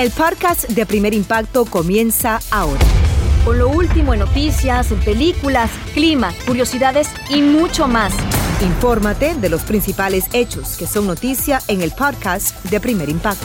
El podcast de Primer Impacto comienza ahora. Con lo último en noticias, en películas, clima, curiosidades y mucho más. Infórmate de los principales hechos que son noticia en el podcast de Primer Impacto.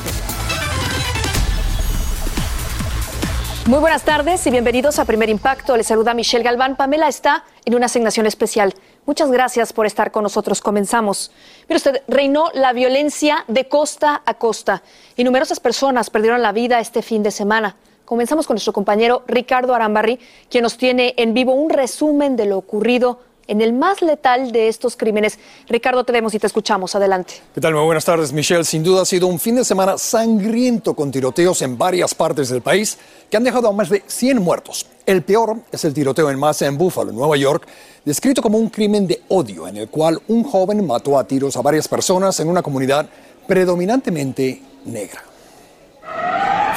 Muy buenas tardes y bienvenidos a Primer Impacto. Les saluda Michelle Galván. Pamela está en una asignación especial. Muchas gracias por estar con nosotros. Comenzamos. Mire usted, reinó la violencia de costa a costa y numerosas personas perdieron la vida este fin de semana. Comenzamos con nuestro compañero Ricardo Arambarri, quien nos tiene en vivo un resumen de lo ocurrido en el más letal de estos crímenes. Ricardo, te vemos y te escuchamos. Adelante. ¿Qué tal? Muy buenas tardes, Michelle. Sin duda ha sido un fin de semana sangriento con tiroteos en varias partes del país que han dejado a más de 100 muertos. El peor es el tiroteo en masa en Buffalo, Nueva York, descrito como un crimen de odio en el cual un joven mató a tiros a varias personas en una comunidad predominantemente negra.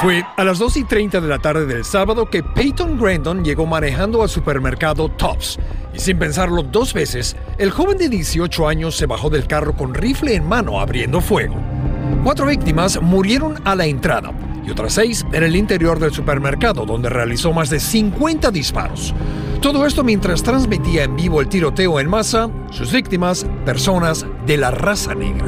Fue a las 2 y 30 de la tarde del sábado que Peyton Grandon llegó manejando al supermercado Tops. Y sin pensarlo dos veces, el joven de 18 años se bajó del carro con rifle en mano abriendo fuego. Cuatro víctimas murieron a la entrada y otras seis en el interior del supermercado, donde realizó más de 50 disparos. Todo esto mientras transmitía en vivo el tiroteo en masa, sus víctimas, personas de la raza negra.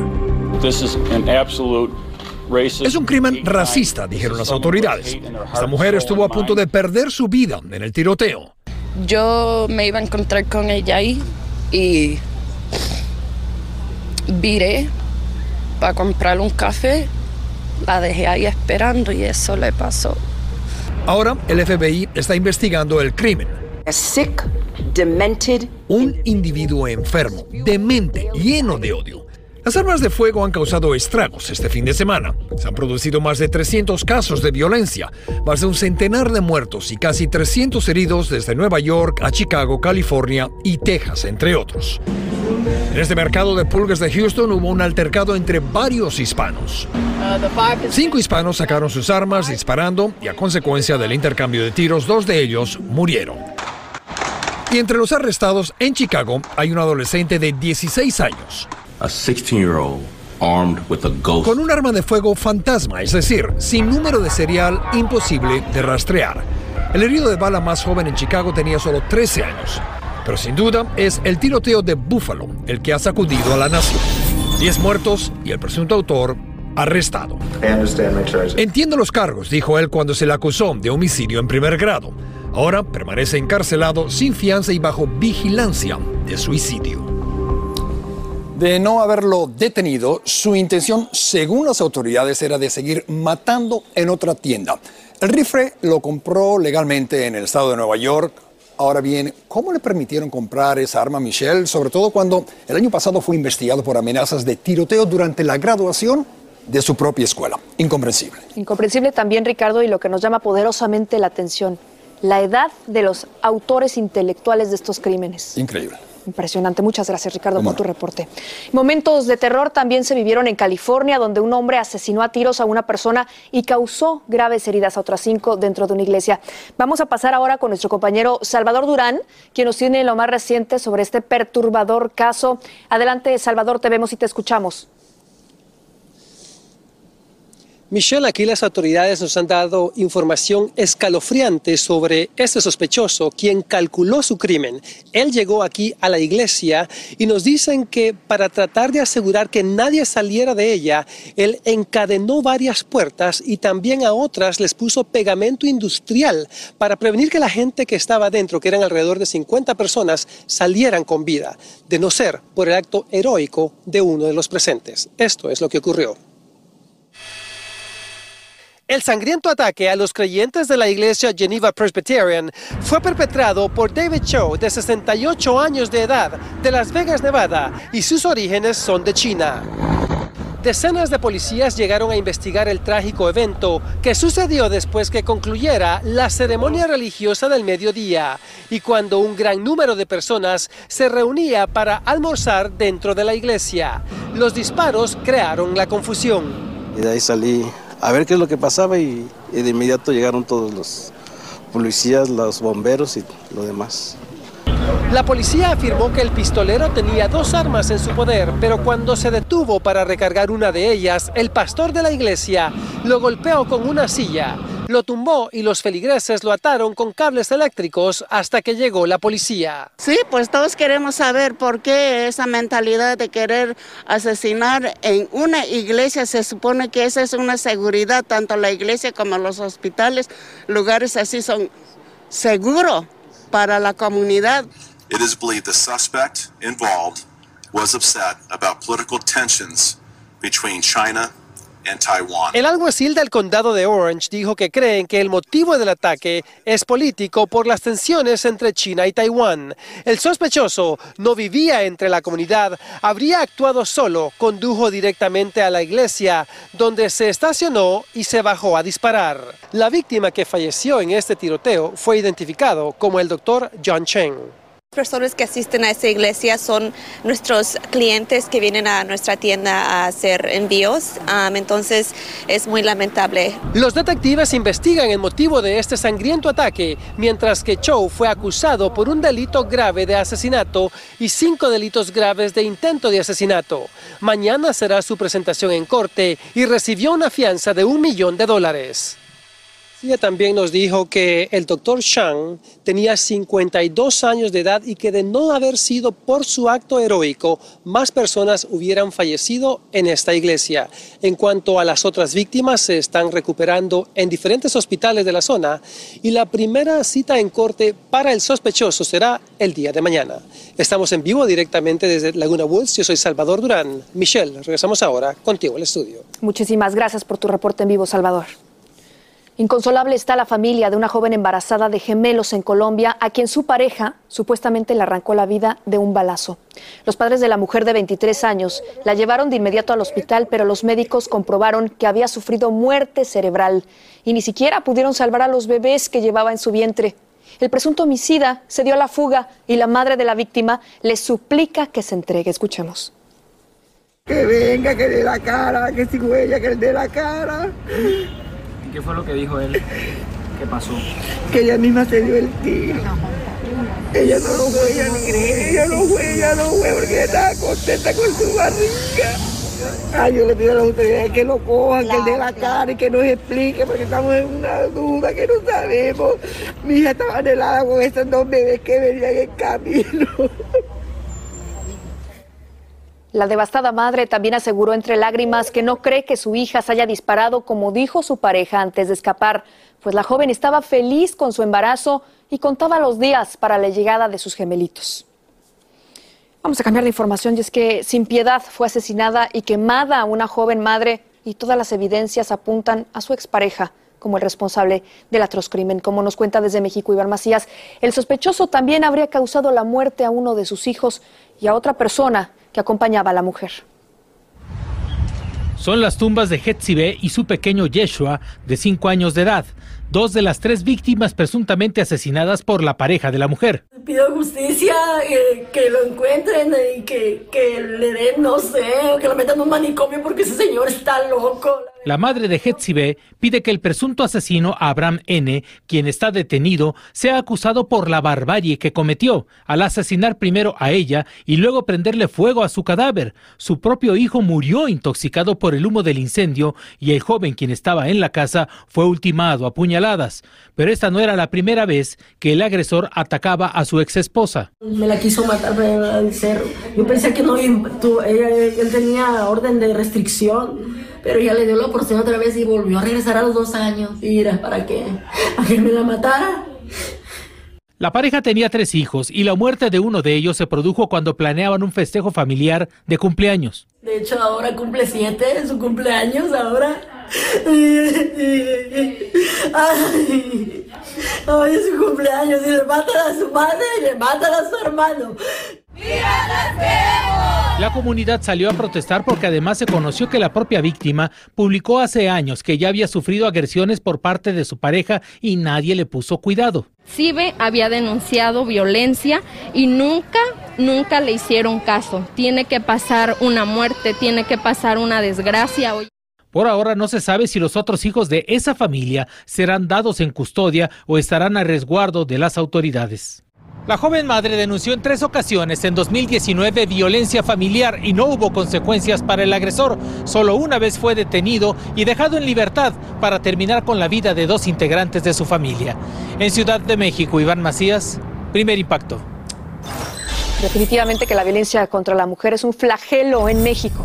Es un crimen racista, dijeron las autoridades. Esta mujer estuvo a punto de perder su vida en el tiroteo. Yo me iba a encontrar con ella ahí y viré para comprar un café. La dejé ahí esperando y eso le pasó. Ahora el FBI está investigando el crimen. Sick, demented. Un individuo enfermo, demente, lleno de odio. Las armas de fuego han causado estragos este fin de semana. Se han producido más de 300 casos de violencia, más de un centenar de muertos y casi 300 heridos desde Nueva York a Chicago, California y Texas, entre otros. En este mercado de pulgas de Houston hubo un altercado entre varios hispanos. Cinco hispanos sacaron sus armas disparando y a consecuencia del intercambio de tiros, dos de ellos murieron. Y entre los arrestados en Chicago hay un adolescente de 16 años. A 16 year old armed with a ghost. Con un arma de fuego fantasma, es decir, sin número de serial imposible de rastrear. El herido de bala más joven en Chicago tenía solo 13 años. Pero sin duda es el tiroteo de Buffalo el que ha sacudido a la nación. 10 muertos y el presunto autor arrestado. Entiendo los cargos, dijo él cuando se le acusó de homicidio en primer grado. Ahora permanece encarcelado sin fianza y bajo vigilancia de suicidio. De no haberlo detenido, su intención, según las autoridades, era de seguir matando en otra tienda. El rifle lo compró legalmente en el estado de Nueva York. Ahora bien, ¿cómo le permitieron comprar esa arma a Michelle? Sobre todo cuando el año pasado fue investigado por amenazas de tiroteo durante la graduación de su propia escuela. Incomprensible. Incomprensible también, Ricardo, y lo que nos llama poderosamente la atención, la edad de los autores intelectuales de estos crímenes. Increíble. Impresionante. Muchas gracias, Ricardo, ¿Cómo por tu reporte. Momentos de terror también se vivieron en California, donde un hombre asesinó a tiros a una persona y causó graves heridas a otras cinco dentro de una iglesia. Vamos a pasar ahora con nuestro compañero Salvador Durán, quien nos tiene lo más reciente sobre este perturbador caso. Adelante, Salvador, te vemos y te escuchamos. Michelle, aquí las autoridades nos han dado información escalofriante sobre este sospechoso, quien calculó su crimen. Él llegó aquí a la iglesia y nos dicen que para tratar de asegurar que nadie saliera de ella, él encadenó varias puertas y también a otras les puso pegamento industrial para prevenir que la gente que estaba dentro, que eran alrededor de 50 personas, salieran con vida, de no ser por el acto heroico de uno de los presentes. Esto es lo que ocurrió. El sangriento ataque a los creyentes de la iglesia Geneva Presbyterian fue perpetrado por David Cho, de 68 años de edad, de Las Vegas, Nevada, y sus orígenes son de China. Decenas de policías llegaron a investigar el trágico evento que sucedió después que concluyera la ceremonia religiosa del mediodía y cuando un gran número de personas se reunía para almorzar dentro de la iglesia. Los disparos crearon la confusión. Y de ahí salí a ver qué es lo que pasaba y, y de inmediato llegaron todos los policías, los bomberos y lo demás. La policía afirmó que el pistolero tenía dos armas en su poder, pero cuando se detuvo para recargar una de ellas, el pastor de la iglesia lo golpeó con una silla, lo tumbó y los feligreses lo ataron con cables eléctricos hasta que llegó la policía. Sí, pues todos queremos saber por qué esa mentalidad de querer asesinar en una iglesia, se supone que esa es una seguridad, tanto la iglesia como los hospitales, lugares así son seguros para la comunidad. It is believed the suspect involved was upset about political tensions between China. El alguacil del condado de Orange dijo que creen que el motivo del ataque es político por las tensiones entre China y Taiwán. El sospechoso no vivía entre la comunidad, habría actuado solo, condujo directamente a la iglesia, donde se estacionó y se bajó a disparar. La víctima que falleció en este tiroteo fue identificado como el doctor John Cheng. Personas que asisten a esta iglesia son nuestros clientes que vienen a nuestra tienda a hacer envíos, entonces es muy lamentable. Los detectives investigan el motivo de este sangriento ataque, mientras que Chow fue acusado por un delito grave de asesinato y cinco delitos graves de intento de asesinato. Mañana será su presentación en corte y recibió una fianza de un millón de dólares. Ella también nos dijo que el doctor Shang tenía 52 años de edad y que de no haber sido por su acto heroico, más personas hubieran fallecido en esta iglesia. En cuanto a las otras víctimas, se están recuperando en diferentes hospitales de la zona y la primera cita en corte para el sospechoso será el día de mañana. Estamos en vivo directamente desde Laguna Woods. Yo soy Salvador Durán. Michelle, regresamos ahora contigo al estudio. Muchísimas gracias por tu reporte en vivo, Salvador. Inconsolable está la familia de una joven embarazada de gemelos en Colombia, a quien su pareja supuestamente le arrancó la vida de un balazo. Los padres de la mujer de 23 años la llevaron de inmediato al hospital, pero los médicos comprobaron que había sufrido muerte cerebral y ni siquiera pudieron salvar a los bebés que llevaba en su vientre. El presunto homicida se dio a la fuga y la madre de la víctima le suplica que se entregue. Escuchemos. Que venga, que dé la cara, que si huella, que dé la cara. ¿Qué fue lo que dijo él? ¿Qué pasó? Que ella misma se dio el tiro. Ella no lo fue, ella no fue, ella no fue, ella no fue, porque estaba contenta con su barriga. Ay, yo le pido a las autoridades que lo cojan, que él dé la cara y que nos explique, porque estamos en una duda que no sabemos. Mi hija estaba anhelada con esos dos bebés que venían en camino. La devastada madre también aseguró entre lágrimas que no cree que su hija se haya disparado como dijo su pareja antes de escapar, pues la joven estaba feliz con su embarazo y contaba los días para la llegada de sus gemelitos. Vamos a cambiar de información y es que sin piedad fue asesinada y quemada una joven madre y todas las evidencias apuntan a su expareja como el responsable del atroz crimen. Como nos cuenta desde México Iván Macías, el sospechoso también habría causado la muerte a uno de sus hijos y a otra persona que acompañaba a la mujer. Son las tumbas de Hetzibe y su pequeño Yeshua, de 5 años de edad, dos de las tres víctimas presuntamente asesinadas por la pareja de la mujer. Pido justicia, eh, que lo encuentren y que, que le den, no sé, que lo metan en un manicomio porque ese señor está loco. La madre de Hetzibe pide que el presunto asesino Abraham N., quien está detenido, sea acusado por la barbarie que cometió al asesinar primero a ella y luego prenderle fuego a su cadáver. Su propio hijo murió intoxicado por el humo del incendio y el joven quien estaba en la casa fue ultimado a puñaladas. Pero esta no era la primera vez que el agresor atacaba a su ex esposa. Me la quiso matar al cerro. Yo pensé que no, tú, ella, él tenía orden de restricción pero ya le dio la oportunidad otra vez y volvió a regresar a los dos años. Y era para que, a que me la matara. La pareja tenía tres hijos y la muerte de uno de ellos se produjo cuando planeaban un festejo familiar de cumpleaños. De hecho, ahora cumple siete, su cumpleaños ahora. Ay, hoy es su cumpleaños y le matan a su madre y le matan a su hermano. La comunidad salió a protestar porque además se conoció que la propia víctima publicó hace años que ya había sufrido agresiones por parte de su pareja y nadie le puso cuidado. Cibe había denunciado violencia y nunca, nunca le hicieron caso. Tiene que pasar una muerte, tiene que pasar una desgracia. Por ahora no se sabe si los otros hijos de esa familia serán dados en custodia o estarán a resguardo de las autoridades. La joven madre denunció en tres ocasiones en 2019 violencia familiar y no hubo consecuencias para el agresor. Solo una vez fue detenido y dejado en libertad para terminar con la vida de dos integrantes de su familia. En Ciudad de México, Iván Macías, primer impacto. Definitivamente que la violencia contra la mujer es un flagelo en México.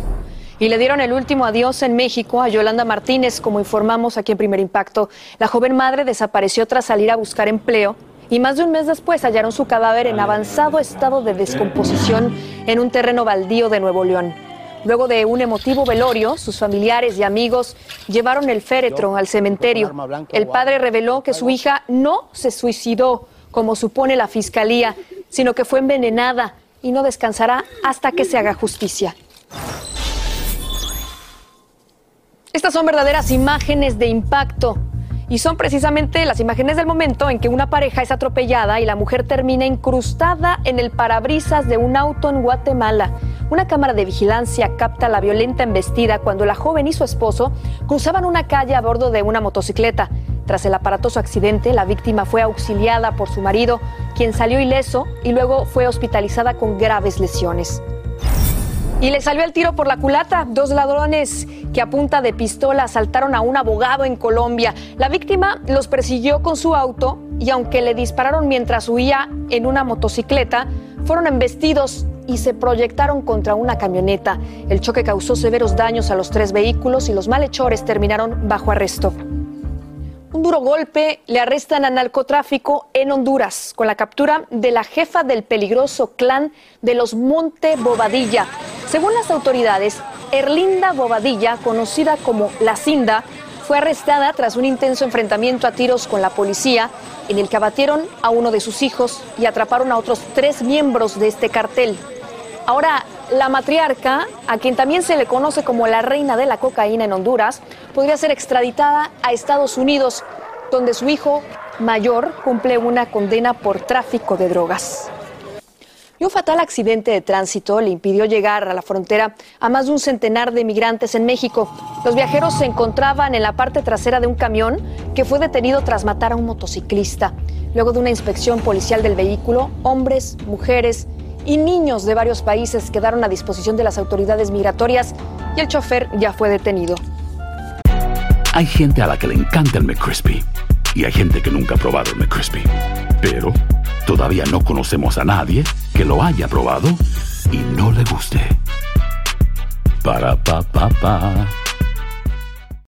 Y le dieron el último adiós en México a Yolanda Martínez, como informamos aquí en Primer Impacto. La joven madre desapareció tras salir a buscar empleo y más de un mes después hallaron su cadáver en avanzado estado de descomposición en un terreno baldío de Nuevo León. Luego de un emotivo velorio, sus familiares y amigos llevaron el féretro al cementerio. El padre reveló que su hija no se suicidó, como supone la fiscalía, sino que fue envenenada y no descansará hasta que se haga justicia. Estas son verdaderas imágenes de impacto. Y son precisamente las imágenes del momento en que una pareja es atropellada y la mujer termina incrustada en el parabrisas de un auto en Guatemala. Una cámara de vigilancia capta la violenta embestida cuando la joven y su esposo cruzaban una calle a bordo de una motocicleta. Tras el aparatoso accidente, la víctima fue auxiliada por su marido, quien salió ileso y luego fue hospitalizada con graves lesiones. Y le salió el tiro por la culata. Dos ladrones que a punta de pistola asaltaron a un abogado en Colombia. La víctima los persiguió con su auto y aunque le dispararon mientras huía en una motocicleta, fueron embestidos y se proyectaron contra una camioneta. El choque causó severos daños a los tres vehículos y los malhechores terminaron bajo arresto. Un duro golpe le arrestan a narcotráfico en Honduras con la captura de la jefa del peligroso clan de los Monte Bobadilla. Según las autoridades, Erlinda Bobadilla, conocida como La Cinda, fue arrestada tras un intenso enfrentamiento a tiros con la policía en el que abatieron a uno de sus hijos y atraparon a otros tres miembros de este cartel. Ahora, la matriarca, a quien también se le conoce como la reina de la cocaína en Honduras, podría ser extraditada a Estados Unidos, donde su hijo mayor cumple una condena por tráfico de drogas. Y un fatal accidente de tránsito le impidió llegar a la frontera a más de un centenar de migrantes en México. Los viajeros se encontraban en la parte trasera de un camión que fue detenido tras matar a un motociclista. Luego de una inspección policial del vehículo, hombres, mujeres y niños de varios países quedaron a disposición de las autoridades migratorias y el chofer ya fue detenido. Hay gente a la que le encanta el McCrispy y hay gente que nunca ha probado el McCrispy. Pero todavía no conocemos a nadie que lo haya probado y no le guste. Para pa pa pa.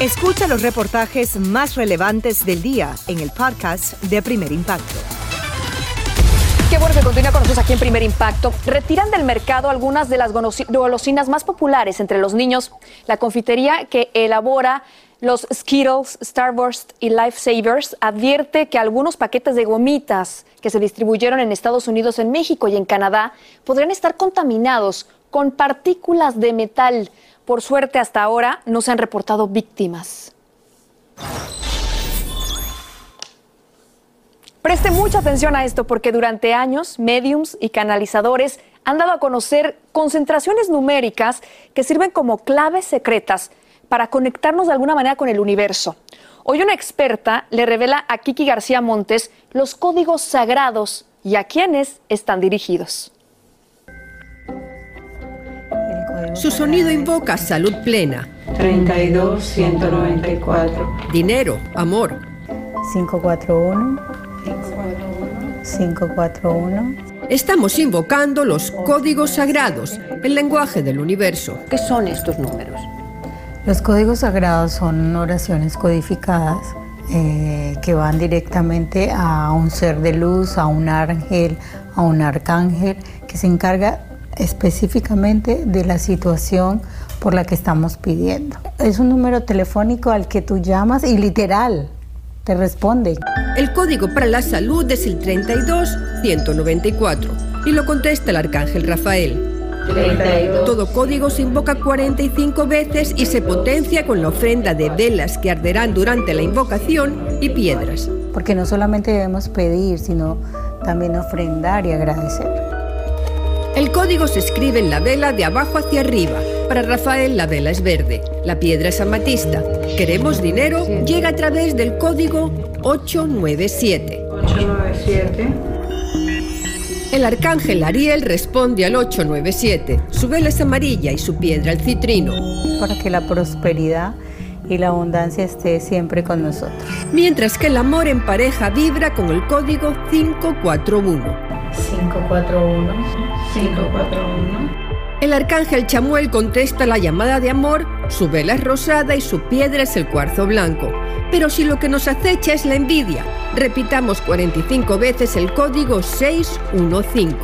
Escucha los reportajes más relevantes del día en el podcast de Primer Impacto. Qué bueno que continúa con nosotros aquí en Primer Impacto. Retiran del mercado algunas de las golosinas más populares entre los niños. La confitería que elabora los Skittles, Starburst y Lifesavers advierte que algunos paquetes de gomitas que se distribuyeron en Estados Unidos, en México y en Canadá podrían estar contaminados con partículas de metal. Por suerte, hasta ahora no se han reportado víctimas. Preste mucha atención a esto porque durante años mediums y canalizadores han dado a conocer concentraciones numéricas que sirven como claves secretas para conectarnos de alguna manera con el universo. Hoy una experta le revela a Kiki García Montes los códigos sagrados y a quiénes están dirigidos. Su sonido invoca salud plena. 32 194. Dinero, amor. 541. 541. Estamos invocando los códigos sagrados, el lenguaje del universo. ¿Qué son estos números? Los códigos sagrados son oraciones codificadas eh, que van directamente a un ser de luz, a un ángel, a un arcángel, que se encarga específicamente de la situación por la que estamos pidiendo. Es un número telefónico al que tú llamas y literal te responde. El código para la salud es el 32-194 y lo contesta el arcángel Rafael. 32. Todo código se invoca 45 veces y se potencia con la ofrenda de velas que arderán durante la invocación y piedras. Porque no solamente debemos pedir, sino también ofrendar y agradecer. El código se escribe en la vela de abajo hacia arriba. Para Rafael la vela es verde, la piedra es amatista. Queremos dinero, llega a través del código 897. 897. El arcángel Ariel responde al 897. Su vela es amarilla y su piedra el citrino. Para que la prosperidad y la abundancia esté siempre con nosotros. Mientras que el amor en pareja vibra con el código 541. 541. 541. El arcángel Chamuel contesta la llamada de amor, su vela es rosada y su piedra es el cuarzo blanco. Pero si lo que nos acecha es la envidia, repitamos 45 veces el código 615.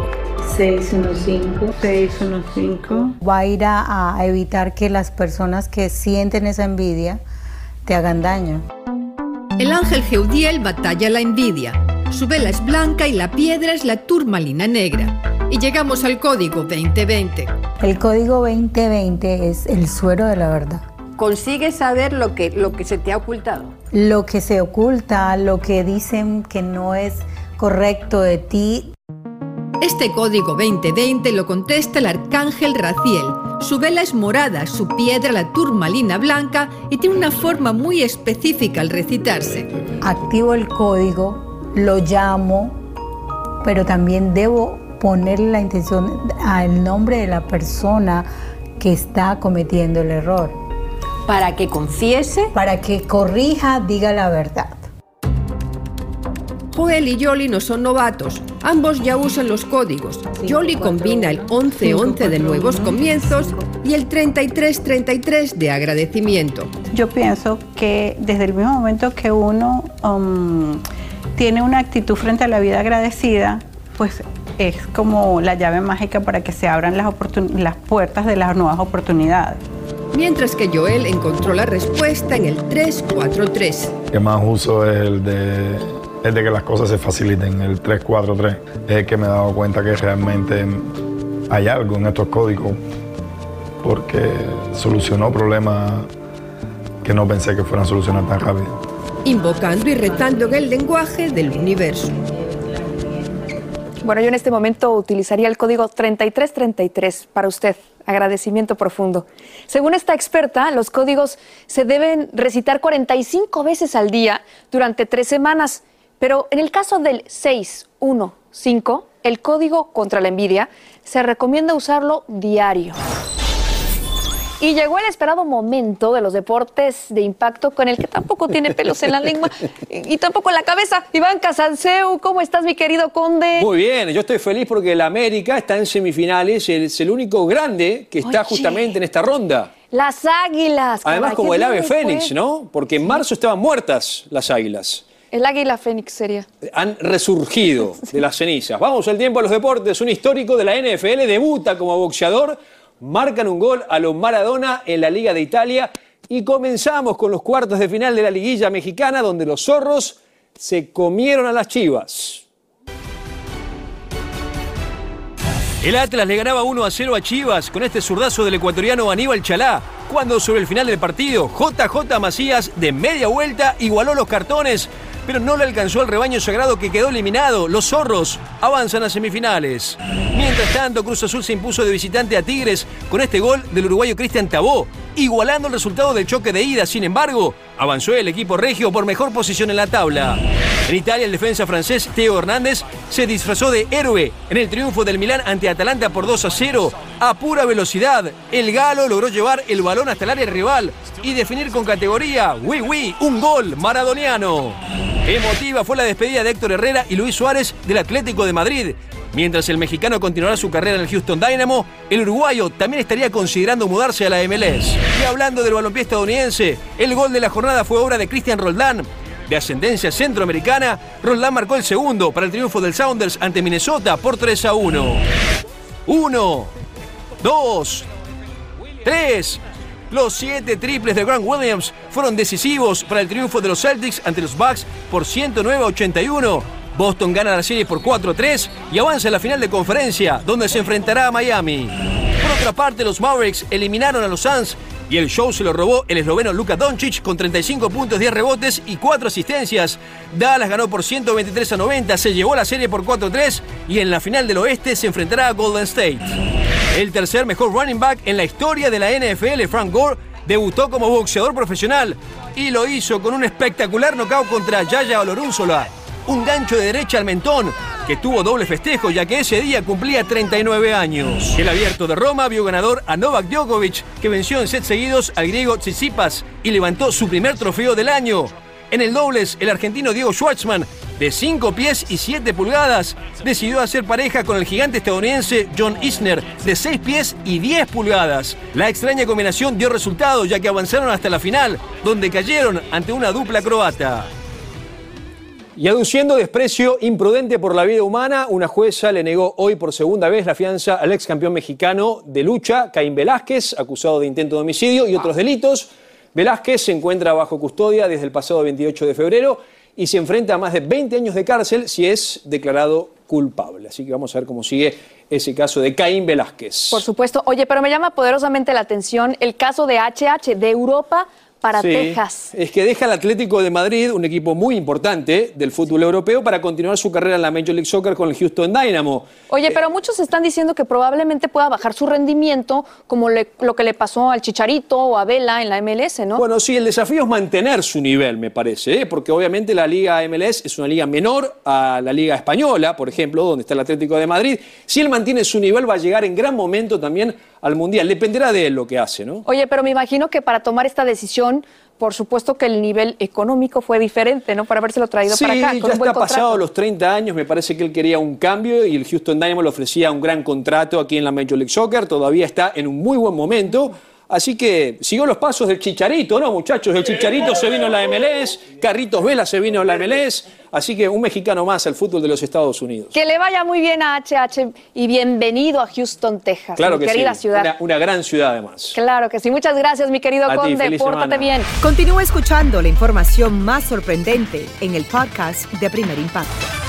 615, 615. Va a ir a, a evitar que las personas que sienten esa envidia te hagan daño. El ángel Geudiel batalla la envidia. Su vela es blanca y la piedra es la turmalina negra. Y llegamos al código 2020. El código 2020 es el suero de la verdad. ¿Consigues saber lo que, lo que se te ha ocultado? Lo que se oculta, lo que dicen que no es correcto de ti. Este código 2020 lo contesta el arcángel Raciel. Su vela es morada, su piedra la turmalina blanca y tiene una forma muy específica al recitarse. Activo el código, lo llamo, pero también debo ponerle la intención al nombre de la persona que está cometiendo el error. Para que confiese. Para que corrija, diga la verdad. Joel y Yoli no son novatos, ambos ya usan los códigos. Yoli combina el 11-11 de nuevos comienzos y el 33-33 de agradecimiento. Yo pienso que desde el mismo momento que uno um, tiene una actitud frente a la vida agradecida, pues es como la llave mágica para que se abran las, las puertas de las nuevas oportunidades. Mientras que Joel encontró la respuesta en el 343. El que más uso es el de, el de que las cosas se faciliten, el 343. Es el que me he dado cuenta que realmente hay algo en estos códigos porque solucionó problemas que no pensé que fueran a solucionar tan rápido. Invocando y retando en el lenguaje del universo. Bueno, yo en este momento utilizaría el código 3333 para usted. Agradecimiento profundo. Según esta experta, los códigos se deben recitar 45 veces al día durante tres semanas. Pero en el caso del 615, el código contra la envidia, se recomienda usarlo diario. Y llegó el esperado momento de los deportes de impacto con el que tampoco tiene pelos en la lengua y, y tampoco en la cabeza. Iván Casanseu, ¿cómo estás, mi querido conde? Muy bien, yo estoy feliz porque el América está en semifinales, es el único grande que está Oye. justamente en esta ronda. Las águilas. Además, como el ave fue. fénix, ¿no? Porque en marzo estaban muertas las águilas. El águila fénix sería. Han resurgido de las cenizas. Vamos al tiempo a los deportes. Un histórico de la NFL debuta como boxeador. Marcan un gol a los Maradona en la Liga de Italia. Y comenzamos con los cuartos de final de la liguilla mexicana, donde los zorros se comieron a las chivas. El Atlas le ganaba 1 a 0 a Chivas con este zurdazo del ecuatoriano Aníbal Chalá. Cuando sobre el final del partido, JJ Macías de media vuelta igualó los cartones, pero no le alcanzó al rebaño sagrado que quedó eliminado. Los zorros avanzan a semifinales. Mientras tanto, Cruz Azul se impuso de visitante a Tigres con este gol del uruguayo Cristian Tabó, igualando el resultado del choque de ida. Sin embargo, avanzó el equipo regio por mejor posición en la tabla. En Italia, el defensa francés Teo Hernández se disfrazó de héroe en el triunfo del Milán ante Atalanta por 2 a 0. A pura velocidad, el galo logró llevar el balón hasta el área rival y definir con categoría, oui, oui, un gol maradoniano. Emotiva fue la despedida de Héctor Herrera y Luis Suárez del Atlético de Madrid. Mientras el mexicano continuará su carrera en el Houston Dynamo, el uruguayo también estaría considerando mudarse a la MLS. Y hablando del balompié estadounidense, el gol de la jornada fue obra de Cristian Roldán. De ascendencia centroamericana, Roldán marcó el segundo para el triunfo del Sounders ante Minnesota por 3 a 1. 1, 2, 3. Los siete triples de Grant Williams fueron decisivos para el triunfo de los Celtics ante los Bucks por 109 a 81. Boston gana la serie por 4-3 y avanza a la final de conferencia, donde se enfrentará a Miami. Por otra parte, los Mavericks eliminaron a los Suns y el show se lo robó el esloveno Luka Doncic con 35 puntos, 10 rebotes y 4 asistencias. Dallas ganó por 123 a 90, se llevó la serie por 4-3 y en la final del oeste se enfrentará a Golden State. El tercer mejor running back en la historia de la NFL, Frank Gore, debutó como boxeador profesional y lo hizo con un espectacular knockout contra Yaya Olorunzola un gancho de derecha al mentón, que tuvo doble festejo ya que ese día cumplía 39 años. El abierto de Roma vio ganador a Novak Djokovic, que venció en set seguidos al griego Tsitsipas y levantó su primer trofeo del año. En el dobles, el argentino Diego Schwartzman, de 5 pies y 7 pulgadas, decidió hacer pareja con el gigante estadounidense John Isner, de 6 pies y 10 pulgadas. La extraña combinación dio resultado ya que avanzaron hasta la final, donde cayeron ante una dupla croata. Y aduciendo desprecio imprudente por la vida humana, una jueza le negó hoy por segunda vez la fianza al ex campeón mexicano de lucha, Caín Velázquez, acusado de intento de homicidio y otros delitos. Velázquez se encuentra bajo custodia desde el pasado 28 de febrero y se enfrenta a más de 20 años de cárcel si es declarado culpable. Así que vamos a ver cómo sigue ese caso de Caín Velázquez. Por supuesto. Oye, pero me llama poderosamente la atención el caso de HH de Europa para Sí, Texas. Es que deja al Atlético de Madrid, un equipo muy importante del fútbol europeo, para continuar su carrera en la Major League Soccer con el Houston Dynamo. Oye, pero muchos están diciendo que probablemente pueda bajar su rendimiento, como le- lo que le pasó al Chicharito o a Vela en la MLS, ¿no? Bueno, sí, el desafío es mantener su nivel, me parece, ¿eh? porque obviamente la Liga MLS es una liga menor a la Liga Española, por ejemplo, donde está el Atlético de Madrid. Si él mantiene su nivel, va a llegar en gran momento también al Mundial. Dependerá de él lo que hace, ¿no? Oye, pero me imagino que para tomar esta decisión, por supuesto que el nivel económico fue diferente, ¿no? Para habérselo traído Sí, para acá. ya con buen está pasado los 30 años, me parece que él quería un cambio y el Houston Dynamo le ofrecía un gran contrato aquí en la Major League Soccer, todavía está en un muy buen momento. Así que siguió los pasos del Chicharito, ¿no, muchachos? El Chicharito se vino a la MLS, Carritos Vela se vino a la MLS, así que un mexicano más al fútbol de los Estados Unidos. Que le vaya muy bien a HH y bienvenido a Houston, Texas, Claro mi que querida sí, ciudad. Una, una gran ciudad además. Claro que sí. Muchas gracias, mi querido A ti, Conde. feliz Pórtate semana. bien. Continúa escuchando la información más sorprendente en el podcast de Primer Impacto.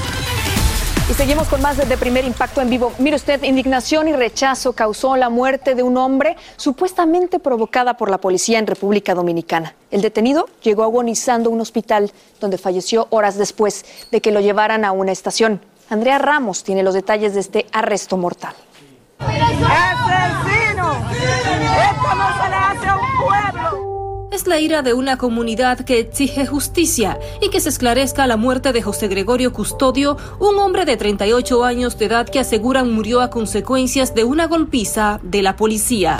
Y seguimos con más de Primer Impacto en vivo. Mire usted, indignación y rechazo causó la muerte de un hombre supuestamente provocada por la policía en República Dominicana. El detenido llegó agonizando a un hospital donde falleció horas después de que lo llevaran a una estación. Andrea Ramos tiene los detalles de este arresto mortal. ¡Asesino! ¡Esto no se le hace a un pueblo! Es la ira de una comunidad que exige justicia y que se esclarezca la muerte de José Gregorio Custodio, un hombre de 38 años de edad que aseguran murió a consecuencias de una golpiza de la policía.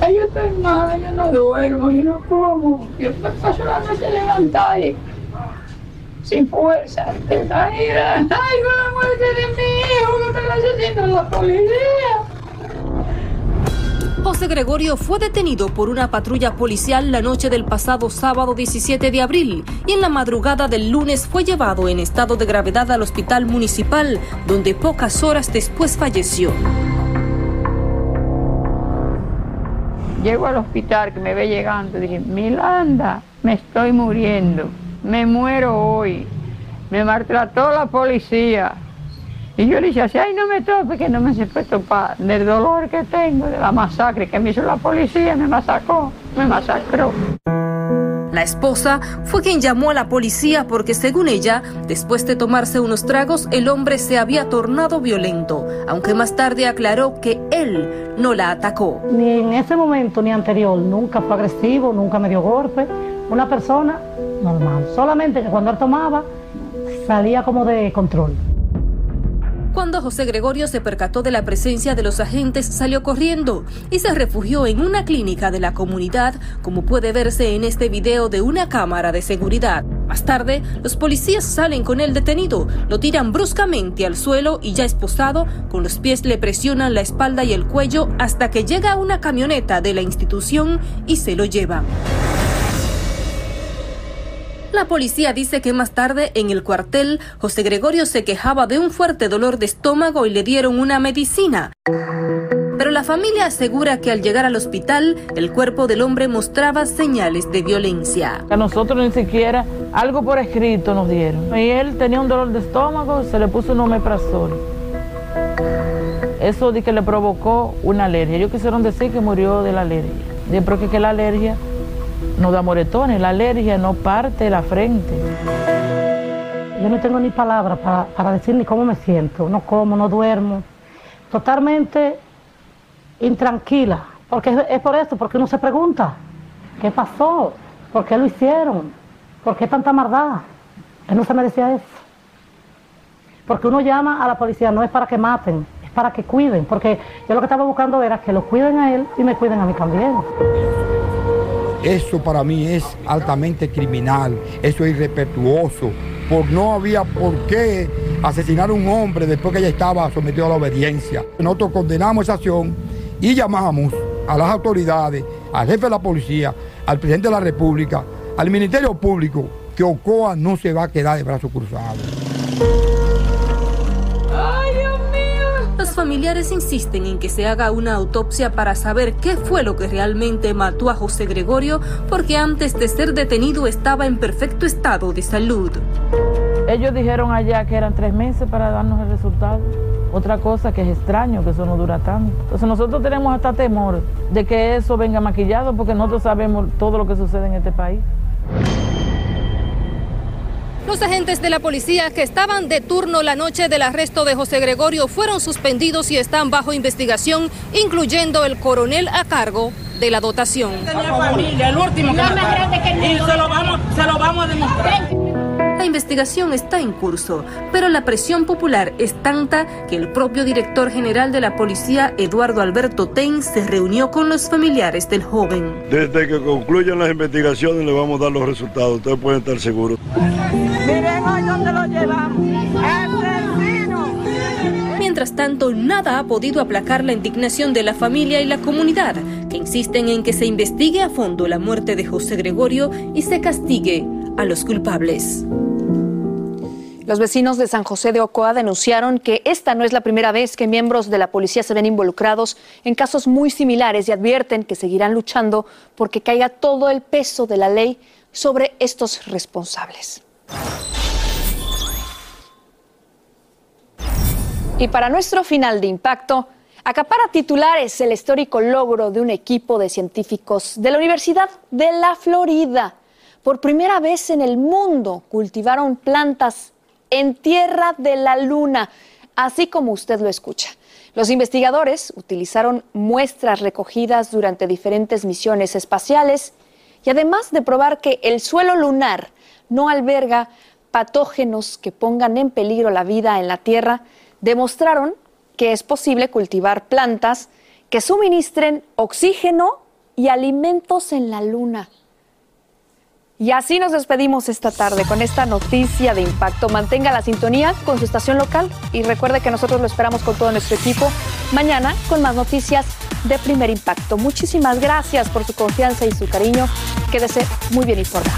Ay, yo estoy mal, yo no duermo, yo no como. Yo paso la noche levantada sin fuerza, caída. Ay, con la muerte de mi hijo, que me la asesina la policía. José Gregorio fue detenido por una patrulla policial la noche del pasado sábado 17 de abril y en la madrugada del lunes fue llevado en estado de gravedad al hospital municipal, donde pocas horas después falleció. Llego al hospital que me ve llegando, dije, Milanda, me estoy muriendo, me muero hoy, me maltrató la policía. Y yo le dije así, ay, no me tope, que no me se puede topar del dolor que tengo, de la masacre que me hizo la policía, me masacró, me masacró. La esposa fue quien llamó a la policía porque según ella, después de tomarse unos tragos, el hombre se había tornado violento, aunque más tarde aclaró que él no la atacó. Ni en ese momento ni anterior, nunca fue agresivo, nunca me dio golpe. Una persona normal. Solamente que cuando él tomaba, salía como de control. Cuando José Gregorio se percató de la presencia de los agentes, salió corriendo y se refugió en una clínica de la comunidad, como puede verse en este video de una cámara de seguridad. Más tarde, los policías salen con el detenido, lo tiran bruscamente al suelo y ya esposado, con los pies le presionan la espalda y el cuello hasta que llega una camioneta de la institución y se lo lleva. La policía dice que más tarde en el cuartel, José Gregorio se quejaba de un fuerte dolor de estómago y le dieron una medicina. Pero la familia asegura que al llegar al hospital, el cuerpo del hombre mostraba señales de violencia. A nosotros ni siquiera algo por escrito nos dieron. Y él tenía un dolor de estómago, se le puso un omeprazol. Eso de que le provocó una alergia. Ellos quisieron decir que murió de la alergia. Después que, que la alergia no da moretones, la alergia no parte la frente. Yo no tengo ni palabras para, para decir ni cómo me siento. No como, no duermo. Totalmente intranquila. Porque es, por esto, porque uno se pregunta, ¿qué pasó? ¿Por qué lo hicieron? ¿Por qué tanta maldad? Él no se merecía eso. Porque uno llama a la policía no es para que maten, es para que cuiden. Porque yo lo que estaba buscando era que lo cuiden a él y me cuiden a mí también. Eso para mí es altamente criminal, eso es irrespetuoso, por no había por qué asesinar a un hombre después que ya estaba sometido a la obediencia. Nosotros condenamos esa acción y llamamos a las autoridades, al jefe de la policía, al presidente de la República, al Ministerio Público, que Ocoa no se va a quedar de brazos cruzados. Familiares insisten en que se haga una autopsia para saber qué fue lo que realmente mató a José Gregorio, porque antes de ser detenido estaba en perfecto estado de salud. Ellos dijeron allá que eran tres meses para darnos el resultado. Otra cosa que es extraño que eso no dura tanto. Entonces nosotros tenemos hasta temor de que eso venga maquillado porque nosotros sabemos todo lo que sucede en este país. Los agentes de la policía que estaban de turno la noche del arresto de José Gregorio fueron suspendidos y están bajo investigación, incluyendo el coronel a cargo de la dotación. Tenía familia, el último que mataron. Y se lo vamos, se lo vamos a demostrar. La investigación está en curso, pero la presión popular es tanta que el propio director general de la policía, Eduardo Alberto Ten, se reunió con los familiares del joven. Desde que concluyan las investigaciones le vamos a dar los resultados, ustedes pueden estar seguros. Miren hoy dónde lo llevamos. Mientras tanto, nada ha podido aplacar la indignación de la familia y la comunidad, que insisten en que se investigue a fondo la muerte de José Gregorio y se castigue a los culpables. Los vecinos de San José de Ocoa denunciaron que esta no es la primera vez que miembros de la policía se ven involucrados en casos muy similares y advierten que seguirán luchando porque caiga todo el peso de la ley sobre estos responsables. Y para nuestro final de impacto, acapara titulares el histórico logro de un equipo de científicos de la Universidad de la Florida. Por primera vez en el mundo cultivaron plantas en tierra de la luna, así como usted lo escucha. Los investigadores utilizaron muestras recogidas durante diferentes misiones espaciales y además de probar que el suelo lunar no alberga patógenos que pongan en peligro la vida en la Tierra, demostraron que es posible cultivar plantas que suministren oxígeno y alimentos en la Luna. Y así nos despedimos esta tarde con esta noticia de impacto. Mantenga la sintonía con su estación local y recuerde que nosotros lo esperamos con todo nuestro equipo mañana con más noticias de primer impacto. Muchísimas gracias por su confianza y su cariño. Quédese muy bien informado.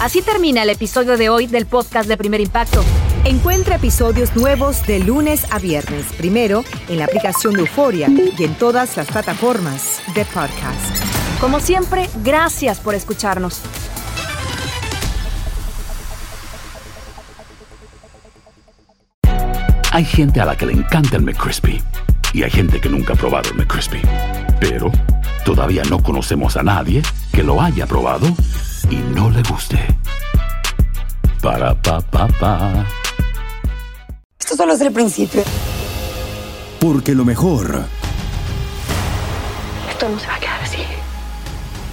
Así termina el episodio de hoy del podcast de Primer Impacto. Encuentra episodios nuevos de lunes a viernes, primero en la aplicación de Euforia y en todas las plataformas de podcast. Como siempre, gracias por escucharnos. Hay gente a la que le encanta el McCrispy y hay gente que nunca ha probado el McCrispy. Pero todavía no conocemos a nadie que lo haya probado y no le guste. Para pa pa pa. Esto solo es el principio. Porque lo mejor, Esto no se va a quedar.